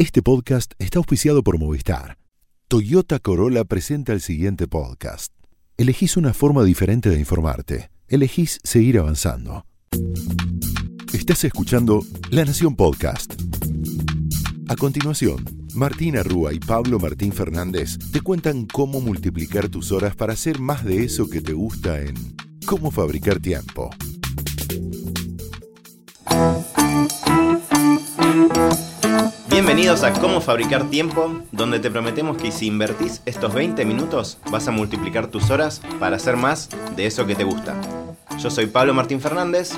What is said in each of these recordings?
Este podcast está auspiciado por Movistar. Toyota Corolla presenta el siguiente podcast. Elegís una forma diferente de informarte. Elegís seguir avanzando. Estás escuchando La Nación Podcast. A continuación, Martina Rúa y Pablo Martín Fernández te cuentan cómo multiplicar tus horas para hacer más de eso que te gusta en Cómo fabricar tiempo. Bienvenidos a Cómo Fabricar Tiempo, donde te prometemos que si invertís estos 20 minutos vas a multiplicar tus horas para hacer más de eso que te gusta. Yo soy Pablo Martín Fernández.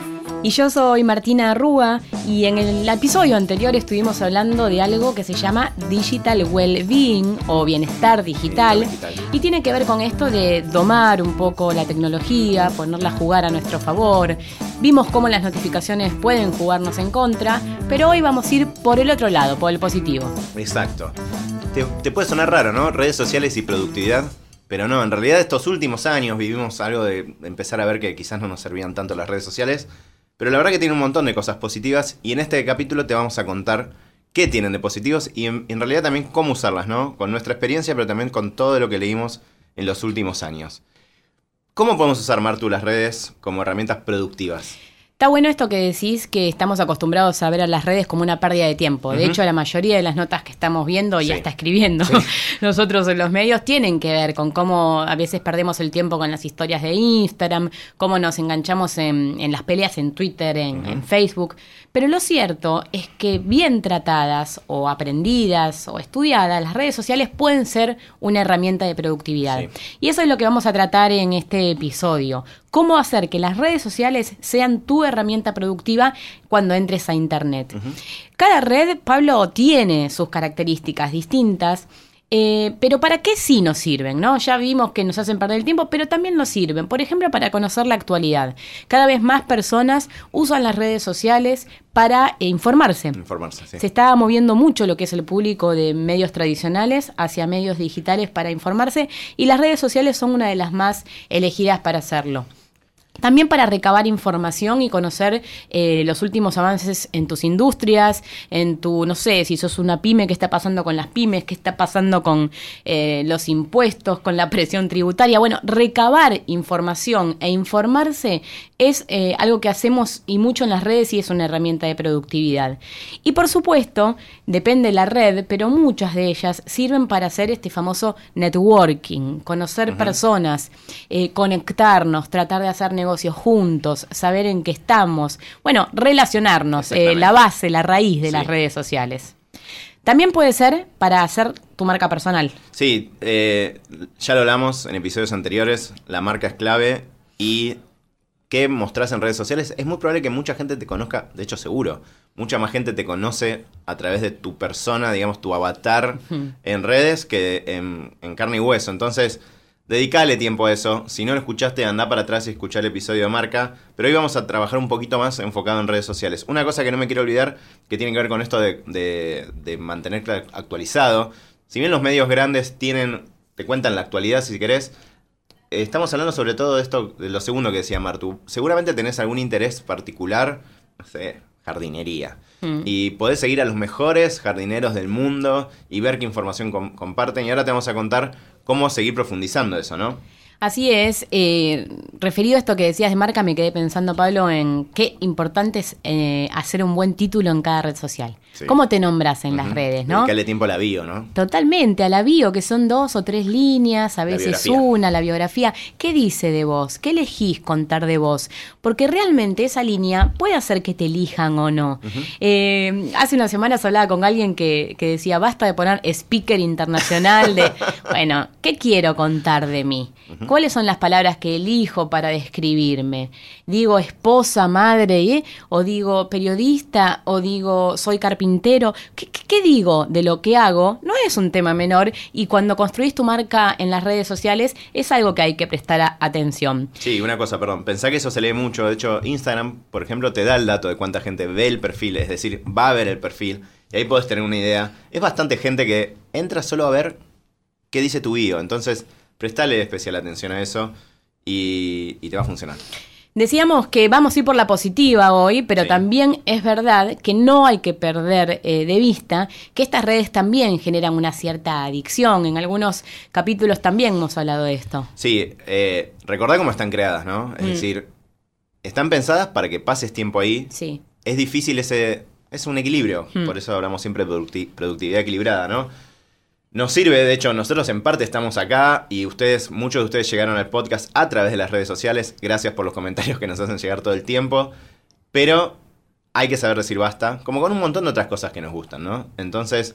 Y yo soy Martina Arrúa y en el episodio anterior estuvimos hablando de algo que se llama Digital Wellbeing o bienestar digital y tiene que ver con esto de domar un poco la tecnología, ponerla a jugar a nuestro favor. Vimos cómo las notificaciones pueden jugarnos en contra, pero hoy vamos a ir por el otro lado, por el positivo. Exacto. Te, te puede sonar raro, ¿no? Redes sociales y productividad. Pero no, en realidad estos últimos años vivimos algo de empezar a ver que quizás no nos servían tanto las redes sociales pero la verdad que tiene un montón de cosas positivas y en este capítulo te vamos a contar qué tienen de positivos y en, realidad también cómo usarlas, ¿no? Con nuestra experiencia, pero también con todo lo que leímos en los últimos años. ¿Cómo podemos usar, Martu, las redes como herramientas productivas? Está bueno esto que decís que estamos acostumbrados a ver a las redes como una pérdida de tiempo. De hecho, la mayoría de las notas que estamos viendo y hasta escribiendo nosotros en los medios tienen que ver con cómo a veces perdemos el tiempo con las historias de Instagram, cómo nos enganchamos en, las peleas en Twitter, en, Facebook. Pero lo cierto es que bien tratadas o aprendidas o estudiadas, las redes sociales pueden ser una herramienta de productividad. Y eso es lo que vamos a tratar en este episodio cómo hacer que las redes sociales sean tu herramienta productiva cuando entres a Internet. Cada red, Pablo, tiene sus características distintas. Eh, pero ¿para qué sí nos sirven? ¿no? Ya vimos que nos hacen perder el tiempo, pero también nos sirven. Por ejemplo, para conocer la actualidad. Cada vez más personas usan las redes sociales para eh, informarse. Informarse sí. Se está moviendo mucho lo que es el público de medios tradicionales hacia medios digitales para informarse y las redes sociales son una de las más elegidas para hacerlo. También para recabar información y conocer eh, los últimos avances en tus industrias, en tu, no sé, si sos una pyme, qué está pasando con las pymes, qué está pasando con eh, los impuestos, con la presión tributaria. Bueno, recabar información e informarse es eh, algo que hacemos y mucho en las redes y es una herramienta de productividad. Y por supuesto, depende de la red, pero muchas de ellas sirven para hacer este famoso networking, conocer personas, conectarnos, tratar de hacer negocios juntos, saber en qué estamos, bueno, relacionarnos, eh, la base, la raíz de las redes sociales. También puede ser para hacer tu marca personal. Sí, eh, ya lo hablamos en episodios anteriores, la marca es clave y qué mostrás en redes sociales, es muy probable que mucha gente te conozca, de hecho seguro, mucha más gente te conoce a través de tu persona, digamos, tu avatar en redes que en, en carne y hueso. Entonces, Dedicale tiempo a eso. Si no lo escuchaste, anda para atrás y escucha el episodio de marca. Pero hoy vamos a trabajar un poquito más enfocado en redes sociales. Una cosa que no me quiero olvidar, que tiene que ver con esto de, de, mantenerte actualizado. Si bien los medios grandes tienen, te cuentan la actualidad si querés, estamos hablando sobre todo de esto, de lo segundo que decía Martu. Seguramente tenés algún interés particular, no sé, jardinería. Mm. Y podés seguir a los mejores jardineros del mundo y ver qué información comparten. Y ahora te vamos a contar cómo seguir profundizando eso, ¿no? Así es. Eh, referido a esto que decías de marca, me quedé pensando, Pablo, en qué importante es eh, hacer un buen título en cada red social. ¿Cómo te nombras en las redes, no? Dedicarle tiempo a la bio, ¿no? Totalmente, a la bio, que son dos o tres líneas, a veces una, la biografía. ¿Qué dice de vos? ¿Qué elegís contar de vos? Porque realmente esa línea puede hacer que te elijan o no. Eh, hace unas semanas hablaba con alguien que, que decía, basta de poner speaker internacional de, bueno, ¿qué quiero contar de mí? ¿Cuáles son las palabras que elijo para describirme? ¿Digo esposa, madre, ¿eh? o digo periodista, o digo soy carpintero? ¿Qué, digo de lo que hago? No es un tema menor y cuando construís tu marca en las redes sociales es algo que hay que prestar atención. Sí, una cosa, perdón, pensá que eso se lee mucho. De hecho, Instagram, por ejemplo, te da el dato de cuánta gente ve el perfil, es decir, va a ver el perfil. Y ahí podés tener una idea. Es bastante gente que entra solo a ver qué dice tu bio. Entonces, prestale especial atención a eso y, te va a funcionar. Decíamos que vamos a ir por la positiva hoy, pero Sí. también es verdad que no hay que perder eh, de vista que estas redes también generan una cierta adicción. En algunos capítulos también hemos hablado de esto. Sí, eh, recordá cómo están creadas, ¿no? Es Mm. decir, están pensadas para que pases tiempo ahí. Sí. Es difícil ese... Es un equilibrio, Mm. por eso hablamos siempre de producti- productividad equilibrada, ¿no? Nos sirve, de hecho, nosotros en parte estamos acá y ustedes, muchos de ustedes llegaron al podcast a través de las redes sociales. Gracias por los comentarios que nos hacen llegar todo el tiempo. Pero hay que saber decir basta, como con un montón de otras cosas que nos gustan, ¿no? Entonces,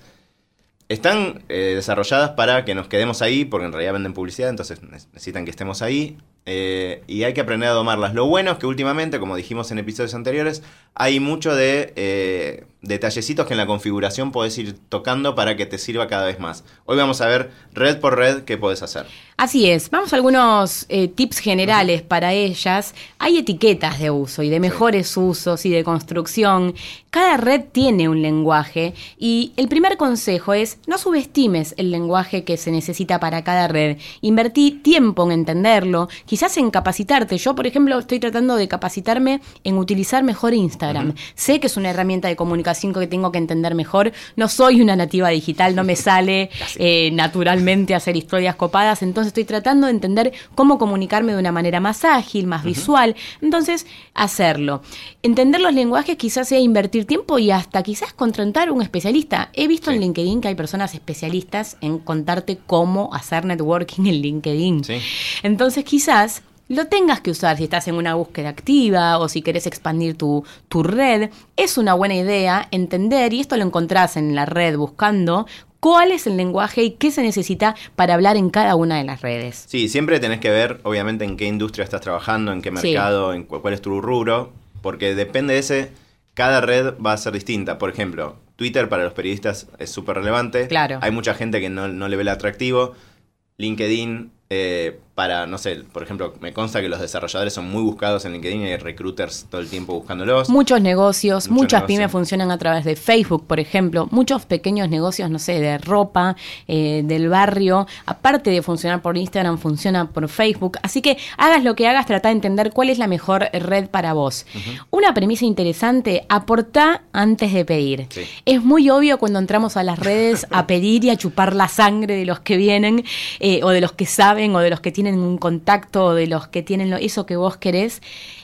están eh, desarrolladas para que nos quedemos ahí, porque en realidad venden publicidad, entonces ne- necesitan que estemos ahí. eh, y hay que aprender a domarlas. Lo bueno es que últimamente, como dijimos en episodios anteriores, hay mucho de eh, detallecitos que en la configuración podés ir tocando para que te sirva cada vez más. Hoy vamos a ver red por red qué podés hacer. Así es, vamos a algunos eh, tips generales para ellas. Hay etiquetas de uso y de mejores usos y de construcción. Cada red tiene un lenguaje y el primer consejo es no subestimes el lenguaje que se necesita para cada red. Invertí tiempo en entenderlo, quizás en capacitarte. Yo, por ejemplo, estoy tratando de capacitarme en utilizar mejor Instagram. Sé que es una herramienta de comunicación que tengo que entender mejor. No soy una nativa digital, no me sale eh, naturalmente hacer historias copadas, entonces estoy tratando de entender cómo comunicarme de una manera más ágil, más visual, entonces hacerlo. Entender los lenguajes quizás sea invertir tiempo y hasta quizás contratar un especialista. He visto en. LinkedIn que hay personas especialistas en contarte cómo hacer networking en LinkedIn. Sí. Entonces quizás lo tengas que usar si estás en una búsqueda activa o si querés expandir tu, tu red. Es una buena idea entender, y esto lo encontrás en la red buscando, cuál es el lenguaje y qué se necesita para hablar en cada una de las redes. Sí, siempre tenés que ver, obviamente, en qué industria estás trabajando, en qué Sí. mercado, en cu- cuál es tu rubro, porque depende de ese, cada red va a ser distinta. Por ejemplo, Twitter para los periodistas es súper relevante. Claro. Hay mucha gente que no, no le ve el atractivo. LinkedIn, eh, para, no sé, por ejemplo, me consta que los desarrolladores son muy buscados en LinkedIn y hay recruiters todo el tiempo buscándolos. Muchos negocios, Mucho muchas negocio. pymes funcionan a través de Facebook, por ejemplo, muchos pequeños negocios, no sé, de ropa, eh, del barrio, aparte de funcionar por Instagram, funciona por Facebook. Así que hagas lo que hagas, trata de entender cuál es la mejor red para vos. Una premisa interesante, aportá antes de pedir. Sí. Es muy obvio cuando entramos a las redes a pedir y a chupar la sangre de los que vienen, eh, o de los que saben, o de los que tienen un contacto, de los que tienen lo- eso que vos querés.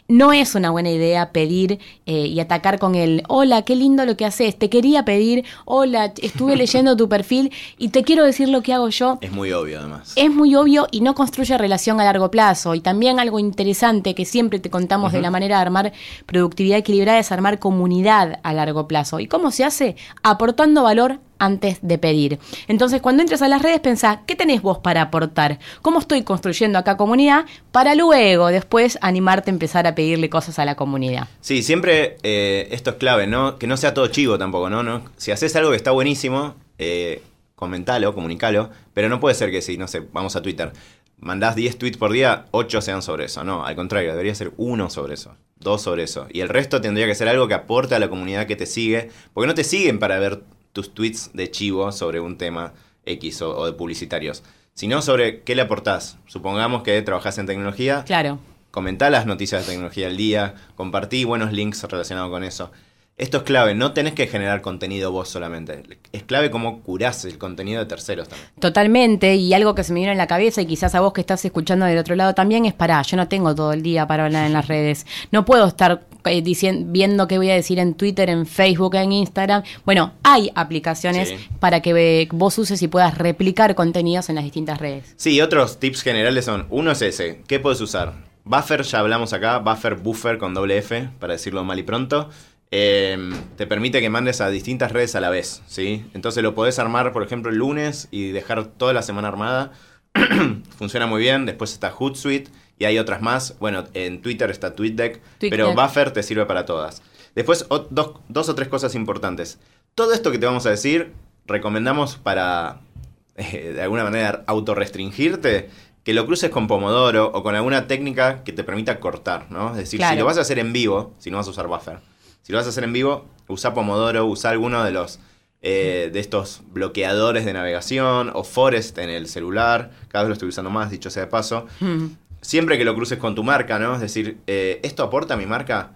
No es una buena idea pedir eh, y atacar con el, hola, qué lindo lo que haces, te quería pedir, hola, estuve leyendo tu perfil y te quiero decir lo que hago yo. Es muy obvio, además. Es muy obvio y no construye relación a largo plazo. Y también algo interesante que siempre te contamos de la manera de armar productividad equilibrada es armar comunidad a largo plazo. ¿Y cómo se hace? Aportando valor antes de pedir. Entonces, cuando entres a las redes, pensá, ¿qué tenés vos para aportar? ¿Cómo estoy construyendo acá comunidad? Para luego, después, animarte a empezar a pedirle cosas a la comunidad. Sí, siempre eh, esto es clave, ¿no? Que no sea todo chivo tampoco, ¿no? Si haces algo que está buenísimo, eh, comentalo, comunicalo, pero no puede ser que si, no sé, vamos a Twitter, mandás 10 tweets por día, 8 sean sobre eso, no, al contrario, debería ser uno sobre eso, dos sobre eso, y el resto tendría que ser algo que aporte a la comunidad que te sigue, porque no te siguen para ver tus tweets de chivo sobre un tema X o, o de publicitarios, sino sobre qué le aportás. Supongamos que trabajás en tecnología, Claro. Comentá las noticias de tecnología del día, compartí buenos links relacionados con eso. Esto es clave, no tenés que generar contenido vos solamente. Es clave cómo curás el contenido de terceros también. Totalmente, y algo que se me vino en la cabeza y quizás a vos que estás escuchando del otro lado también es para, yo no tengo todo el día para hablar en las redes, no puedo estar eh, dicien- viendo qué voy a decir en Twitter, en Facebook, en Instagram. Bueno, hay aplicaciones Sí. para que vos uses y puedas replicar contenidos en las distintas redes. Sí, otros tips generales son, uno es ese, ¿qué puedes usar? Buffer, ya hablamos acá, buffer, buffer con doble F, para decirlo mal y pronto. Eh, te permite que mandes a distintas redes a la vez, ¿sí? Entonces lo podés armar, por ejemplo, el lunes y dejar toda la semana armada. Funciona muy bien. Después está Hootsuite y hay otras más. Bueno, en Twitter está TweetDeck, pero Buffer te sirve para todas. Después, o- dos, dos o tres cosas importantes. Todo esto que te vamos a decir, recomendamos para, eh, de alguna manera, autorrestringirte, que lo cruces con Pomodoro o con alguna técnica que te permita cortar, ¿no? Es decir, Claro. si lo vas a hacer en vivo, si no vas a usar Buffer, si lo vas a hacer en vivo, usa Pomodoro, usa alguno de los eh, de estos bloqueadores de navegación o Forest en el celular. Cada vez lo estoy usando más, dicho sea de paso. Mm. Siempre que lo cruces con tu marca, ¿no? Es decir, eh, ¿esto aporta a mi marca?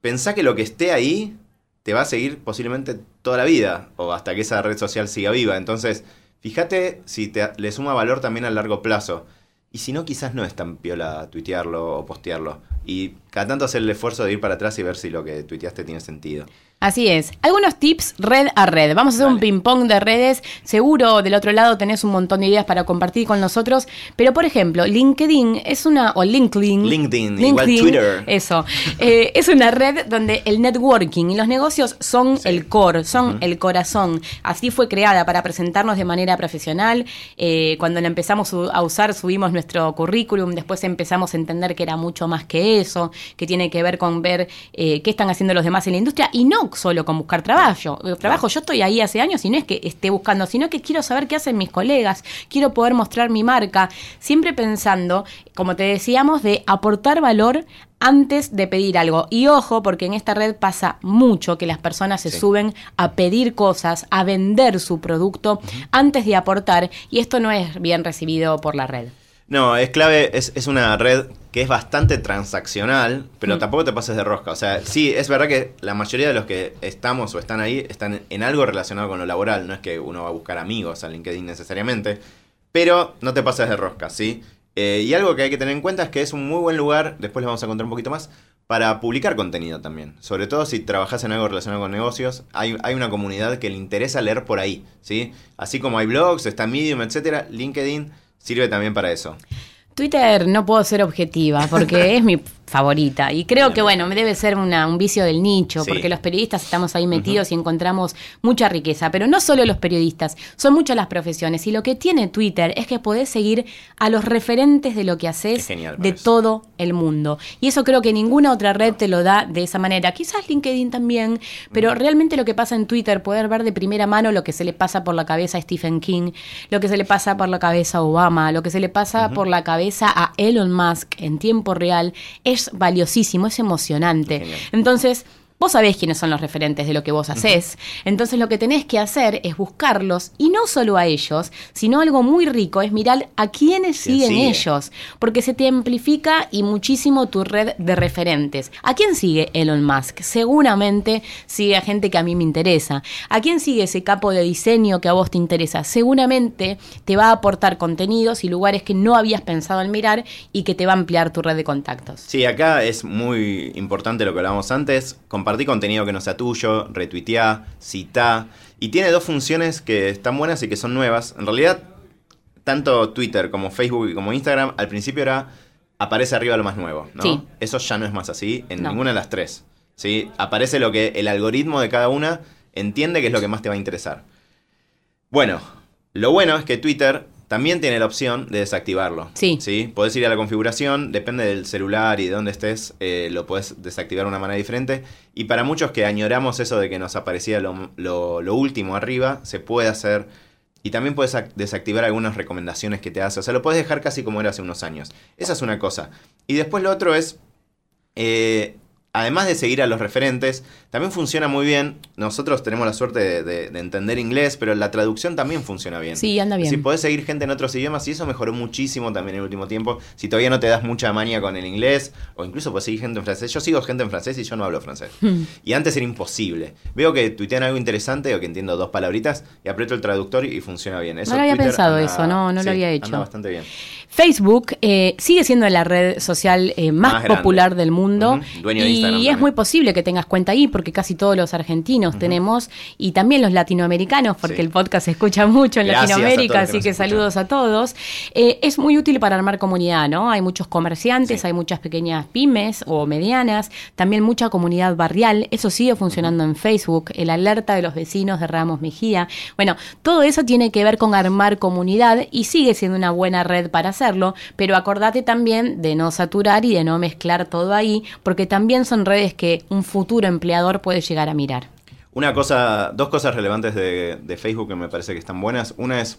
Pensá que lo que esté ahí te va a seguir posiblemente toda la vida o hasta que esa red social siga viva. Entonces, fíjate si te, le suma valor también a largo plazo. Y si no, quizás no es tan piola tuitearlo o postearlo. Y cada tanto hacer el esfuerzo de ir para atrás y ver si lo que tuiteaste tiene sentido. Así es. Algunos tips red a red. Vamos a hacer un ping-pong de redes. Seguro del otro lado tenés un montón de ideas para compartir con nosotros. Pero, por ejemplo, LinkedIn es una. o LinkedIn. LinkedIn, igual Twitter. Eso. Eh, es una red donde el networking y los negocios son el core, son el corazón. Así fue creada para presentarnos de manera profesional. Eh, cuando la empezamos a usar, subimos nuestro currículum. Después empezamos a entender que era mucho más que eso, que tiene que ver con ver eh, qué están haciendo los demás en la industria. Y no solo con buscar trabajo. Eh, trabajo, yo estoy ahí hace años y no es que esté buscando, sino que quiero saber qué hacen mis colegas, quiero poder mostrar mi marca, siempre pensando, como te decíamos, de aportar valor antes de pedir algo. Y ojo, porque en esta red pasa mucho que las personas se suben a pedir cosas, a vender su producto antes de aportar, y esto no es bien recibido por la red. No, es clave, es, es una red que es bastante transaccional, pero mm. tampoco te pases de rosca. O sea, sí, es verdad que la mayoría de los que estamos o están ahí están en algo relacionado con lo laboral. No es que uno va a buscar amigos a LinkedIn necesariamente, pero no te pases de rosca, ¿sí? Eh, y algo que hay que tener en cuenta es que es un muy buen lugar, después les vamos a contar un poquito más, para publicar contenido también. Sobre todo si trabajas en algo relacionado con negocios, hay, hay una comunidad que le interesa leer por ahí, ¿sí? Así como hay blogs, está Medium, etcétera, LinkedIn sirve también para eso. Twitter no puedo ser objetiva porque es mi favorita. Y creo que, bueno, me debe ser una, un vicio del nicho, porque los periodistas estamos ahí metidos y encontramos mucha riqueza. Pero no solo los periodistas, son muchas las profesiones. Y lo que tiene Twitter es que podés seguir a los referentes de lo que haces de todo el mundo. Y eso creo que ninguna otra red te lo da de esa manera. Quizás LinkedIn también, pero realmente lo que pasa en Twitter, poder ver de primera mano lo que se le pasa por la cabeza a Stephen King, lo que se le pasa por la cabeza a Obama, lo que se le pasa por la cabeza a Elon Musk en tiempo real, es valiosísimo, es emocionante. Entonces, Vos sabés quiénes son los referentes de lo que vos haces. Entonces lo que tenés que hacer es buscarlos y no solo a ellos, sino algo muy rico es mirar a quiénes siguen ellos, porque se te amplifica y muchísimo tu red de referentes. ¿A quién sigue Elon Musk? Seguramente sigue a gente que a mí me interesa. ¿A quién sigue ese capo de diseño que a vos te interesa? Seguramente te va a aportar contenidos y lugares que no habías pensado en mirar y que te va a ampliar tu red de contactos. Sí, acá es muy importante lo que hablábamos antes, compartí contenido que no sea tuyo, retuiteá, citá. Y tiene dos funciones que están buenas y que son nuevas. En realidad, tanto Twitter como Facebook y como Instagram al principio era aparece arriba lo más nuevo, ¿no? Eso ya no es más así en ninguna de las tres. ¿sí? Aparece lo que el algoritmo de cada una entiende que es lo que más te va a interesar. Bueno, lo bueno es que Twitter también tiene la opción de desactivarlo. Sí. ¿sí? Podés ir a la configuración, depende del celular y de dónde estés, eh, lo podés desactivar de una manera diferente. Y para muchos que añoramos eso de que nos aparecía lo, último arriba, se puede hacer. Y también puedes desactivar algunas recomendaciones que te hace. O sea, lo puedes dejar casi como era hace unos años. Esa es una cosa. Y después lo otro es eh, además de seguir a los referentes, también funciona muy bien. Nosotros tenemos la suerte de, entender inglés, pero la traducción también funciona bien. Sí, anda bien. Si podés seguir gente en otros idiomas, y eso mejoró muchísimo también en el último tiempo. Si todavía no te das mucha manía con el inglés, o incluso puedes seguir gente en francés. Yo sigo gente en francés y yo no hablo francés. Hmm. Y antes era imposible. Veo que tuitean algo interesante o que entiendo dos palabritas y aprieto el traductor y funciona bien. no había pensado eso, no, no lo había hecho. Anda bastante bien. Facebook eh, sigue siendo la red social eh, más, popular del mundo. Dueño de y es muy posible que tengas cuenta ahí porque casi todos los argentinos tenemos y también los latinoamericanos porque el podcast se escucha mucho en Latinoamérica, así que, saludos a todos. Eh, es muy útil para armar comunidad, ¿no? Hay muchos comerciantes, hay muchas pequeñas pymes o medianas, también mucha comunidad barrial. Eso sigue funcionando en Facebook, el alerta de los vecinos de Ramos Mejía. Bueno, todo eso tiene que ver con armar comunidad y sigue siendo una buena red para pero acordate también de no saturar y de no mezclar todo ahí, porque también son redes que un futuro empleador puede llegar a mirar. Una cosa, dos cosas relevantes de, Facebook que me parece que están buenas. Una es,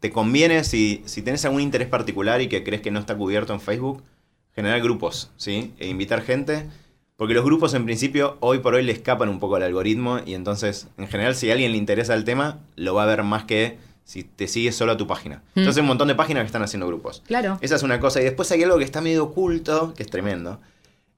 te conviene si, si tenés algún interés particular y que crees que no está cubierto en Facebook, generar grupos, ¿sí? E invitar gente. Porque los grupos en principio hoy por hoy le escapan un poco al algoritmo y entonces en general si a alguien le interesa el tema lo va a ver más que si te sigues solo a tu página. Entonces hay un montón de páginas que están haciendo grupos. Claro. Esa es una cosa. Y después hay algo que está medio oculto, que es tremendo.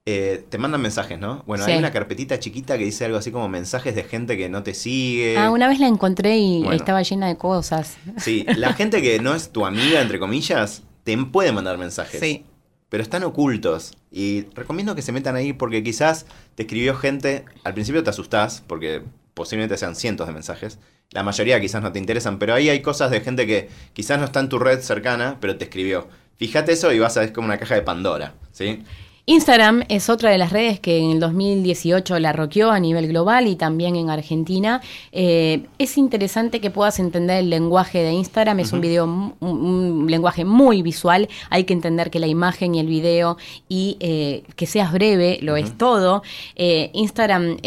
Eh, te mandan mensajes, ¿no? Bueno, Sí. hay una carpetita chiquita que dice algo así como mensajes de gente que no te sigue. Ah, una vez la encontré y Bueno. estaba llena de cosas. Sí, la gente que no es tu amiga, entre comillas, te puede mandar mensajes. Sí. Pero están ocultos. Y recomiendo que se metan ahí porque quizás te escribió gente. Al principio te asustás porque posiblemente sean cientos de mensajes. La mayoría quizás no te interesan, pero ahí hay cosas de gente que quizás no está en tu red cercana, pero te escribió. Fíjate eso y vas a ver como una caja de Pandora, ¿sí? Instagram es otra de las redes que en el 2018 la roqueó a nivel global y también en Argentina. Eh, es interesante que puedas entender el lenguaje de Instagram. Es un video, un, un lenguaje muy visual. Hay que entender que la imagen y el video y eh, que seas breve lo es todo. Eh, Instagram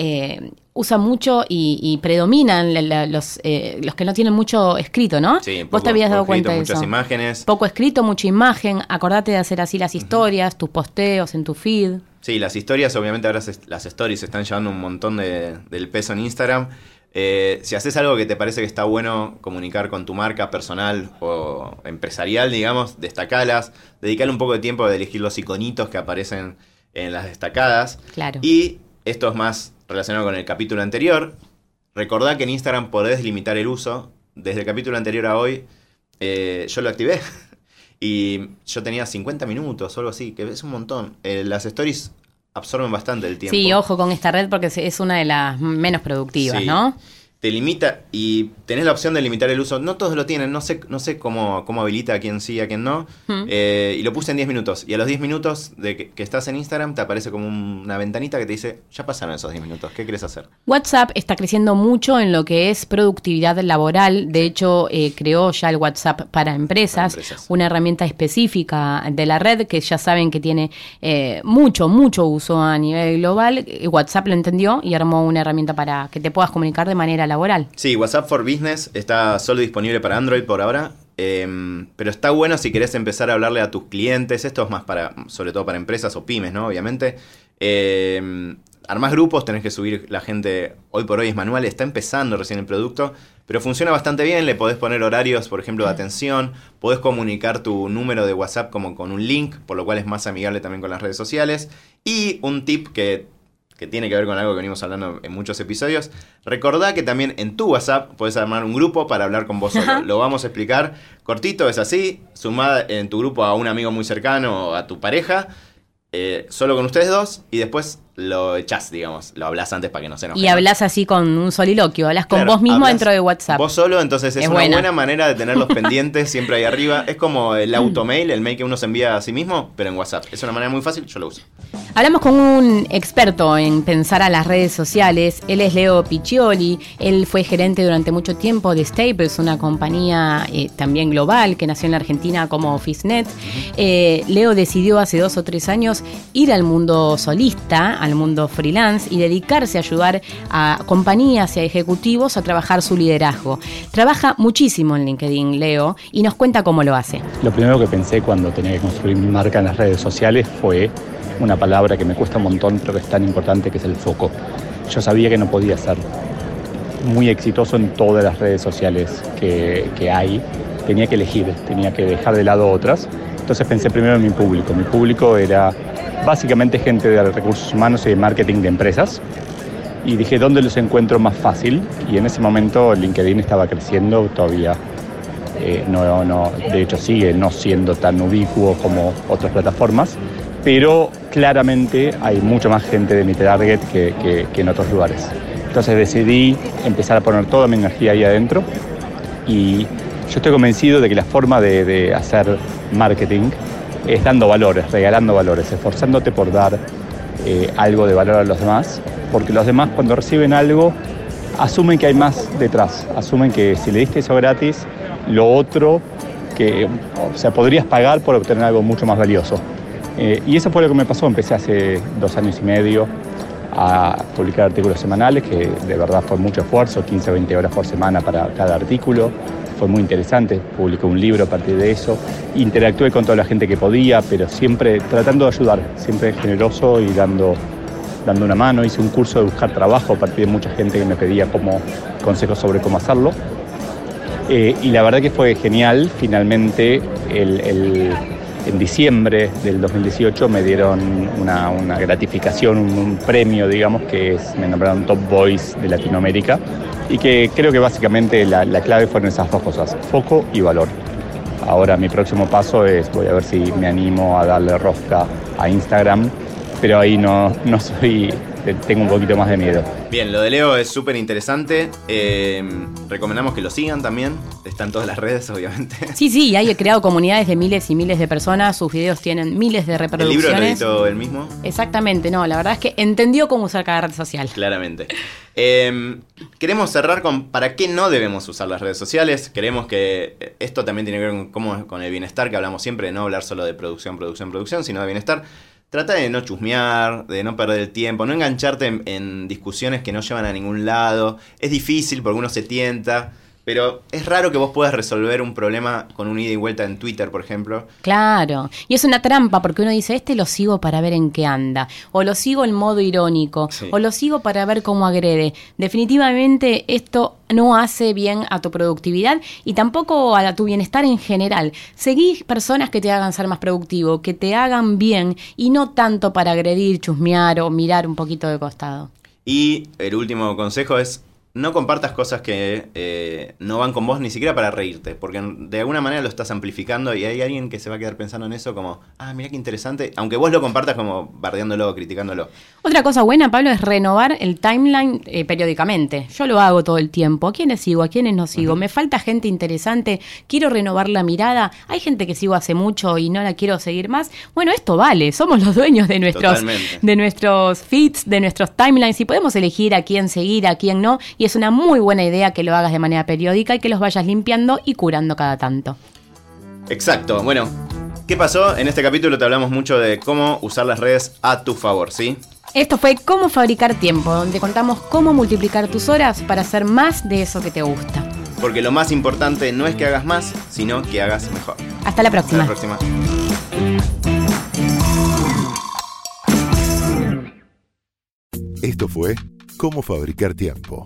usa mucho y, y predominan la- la- los, eh, los que no tienen mucho escrito, ¿no? Sí, Vos poco- te habías dado escrito, cuenta de muchas imágenes. Poco escrito, mucha imagen. Acordate de hacer así las historias, tus posteos en tu feed. Sí, las historias, obviamente ahora se- las stories están llevando un montón de- del peso en Instagram. Eh, si haces algo que te parece que está bueno comunicar con tu marca personal o empresarial, digamos, destacalas, dedicarle un poco de tiempo a elegir los iconitos que aparecen en las destacadas. Claro. Y esto es más relacionado con el capítulo anterior. Recordá que en Instagram podés limitar el uso. Desde el capítulo anterior a hoy, eh, yo lo activé. Y yo tenía 50 minutos o algo así, que es un montón. Eh, las stories absorben bastante el tiempo. Sí, ojo con esta red porque es una de las menos productivas, Sí. ¿no? Te limita y tenés la opción de limitar el uso. No todos lo tienen, no sé, no sé cómo, cómo habilita a quién sí, a quién no. Hmm. Eh, y lo puse en 10 minutos. Y a los 10 minutos de que, que estás en Instagram te aparece como un- una ventanita que te dice, ya pasaron esos 10 minutos, ¿qué quieres hacer? WhatsApp está creciendo mucho en lo que es productividad laboral. De hecho, eh, creó ya el WhatsApp para empresas, Para empresas. una herramienta específica de la red que ya saben que tiene eh, mucho, mucho uso a nivel global. WhatsApp lo entendió y armó una herramienta para que te puedas comunicar de manera laboral. Sí, WhatsApp for Business está solo disponible para Android por ahora. eh, pero está bueno si querés empezar a hablarle a tus clientes. Esto es más para, sobre todo para empresas o pymes, ¿no? Obviamente. Eh, armás grupos, tenés que subir la gente. Hoy por hoy es manual, está empezando recién el producto. Pero funciona bastante bien. Le podés poner horarios, por ejemplo, de atención. Podés comunicar tu número de WhatsApp como con un link, por lo cual es más amigable también con las redes sociales. Y un tip que que tiene que ver con algo que venimos hablando en muchos episodios. Recordá que también en tu WhatsApp puedes armar un grupo para hablar con vos solo. Lo vamos a explicar. Cortito, es así. Sumá en tu grupo a un amigo muy cercano o a tu pareja. eh, solo con ustedes dos. Y después lo echás, digamos. Lo hablas antes para que no se enojen. Y hablas así con un soliloquio, hablas con Claro, vos mismo dentro de WhatsApp. Vos solo, entonces es, Es una buena. buena manera de tener los pendientes siempre ahí arriba. Es como el automail, el mail que uno se envía a sí mismo, pero en WhatsApp. Es una manera muy fácil, yo lo uso. Hablamos con un experto en pensar a las redes sociales. Él es Leo Piccioli. Él fue gerente durante mucho tiempo de Staples, una compañía eh, también global que nació en la Argentina como OfficeNet. Eh, Leo decidió hace dos o tres años ir al mundo solista, al mundo freelance y dedicarse a ayudar a compañías y a ejecutivos a trabajar su liderazgo. Trabaja muchísimo en LinkedIn, Leo, y nos cuenta cómo lo hace. Lo primero que pensé cuando tenía que construir mi marca en las redes sociales fue una palabra que me cuesta un montón, pero que es tan importante, que es el foco. Yo sabía que no podía ser muy exitoso en todas las redes sociales que, que hay. Tenía que elegir, tenía que dejar de lado otras. Entonces pensé primero en mi público. Mi público era básicamente gente de recursos humanos y de marketing de empresas. Y dije, ¿dónde los encuentro más fácil? Y en ese momento LinkedIn estaba creciendo todavía eh, no, no, de hecho sigue no siendo tan ubicuo como otras plataformas, pero claramente hay mucha más gente de mi target que, que- que en otros lugares. Entonces decidí empezar a poner toda mi energía ahí adentro y yo estoy convencido de que la forma de, de hacer marketing es dando valores, regalando valores, esforzándote por dar eh, algo de valor a los demás, porque los demás cuando reciben algo asumen que hay más detrás, asumen que si le diste eso gratis, lo otro que, o sea, podrías pagar por obtener algo mucho más valioso. Eh, y eso fue lo que me pasó, empecé hace dos años y medio a publicar artículos semanales, que de verdad fue mucho esfuerzo, 15 o 20 horas por semana para cada artículo, fue muy interesante, publiqué un libro a partir de eso, interactué con toda la gente que podía, pero siempre tratando de ayudar, siempre generoso y dando dando una mano, hice un curso de buscar trabajo a partir de mucha gente que me pedía como consejos sobre cómo hacerlo. Eh, y la verdad que fue genial. Finalmente, en diciembre del 2018 me dieron una, gratificación, un, premio, digamos, que es, me nombraron Top Voice de Latinoamérica. Y que creo que básicamente la, la clave fueron esas dos cosas, foco y valor. Ahora mi próximo paso es, voy a ver si me animo a darle rosca a Instagram, pero ahí no, no soy tengo un poquito más de miedo. Bien, lo de Leo es súper interesante. Eh, recomendamos que lo sigan también. Están todas las redes, obviamente. Sí, sí, hay creado comunidades de miles y miles de personas. Sus videos tienen miles de reproducciones. ¿El libro lo editó él mismo? Exactamente, no. La verdad es que entendió cómo usar cada red social. Claramente. Eh, queremos cerrar con para qué no debemos usar las redes sociales. Queremos que esto también tiene que ver con, con el bienestar que hablamos siempre, de no hablar solo de producción, producción, producción, sino de bienestar. Trata de no chusmear, de no perder el tiempo, no engancharte en, discusiones que no llevan a ningún lado. Es difícil porque uno se tienta. Pero es raro que vos puedas resolver un problema con un ida y vuelta en Twitter, por ejemplo. Claro, y es una trampa porque uno dice, este lo sigo para ver en qué anda, o lo sigo en modo irónico, o lo sigo para ver cómo agrede. Definitivamente esto no hace bien a tu productividad y tampoco a tu bienestar en general. Seguí personas que te hagan ser más productivo, que te hagan bien y no tanto para agredir, chusmear o mirar un poquito de costado. Y el último consejo es no compartas cosas que eh, no van con vos ni siquiera para reírte, porque de alguna manera lo estás amplificando y hay alguien que se va a quedar pensando en eso como, ah, mira qué interesante, aunque vos lo compartas como bardeándolo, criticándolo. Otra cosa buena, Pablo, es renovar el timeline eh, periódicamente. Yo lo hago todo el tiempo. ¿A quiénes sigo? ¿A quiénes no sigo? Me falta gente interesante, quiero renovar la mirada. Hay gente que sigo hace mucho y no la quiero seguir más. Bueno, esto vale, somos los dueños de nuestros, de nuestros feeds, de nuestros timelines y podemos elegir a quién seguir, a quién no. Y es una muy buena idea que lo hagas de manera periódica y que los vayas limpiando y curando cada tanto. Exacto, bueno, ¿qué pasó? En este capítulo te hablamos mucho de cómo usar las redes a tu favor, ¿sí? Esto fue Cómo fabricar tiempo, donde contamos cómo multiplicar tus horas para hacer más de eso que te gusta. Porque lo más importante no es que hagas más, sino que hagas mejor. Hasta la próxima. Hasta la próxima. Esto fue Cómo fabricar tiempo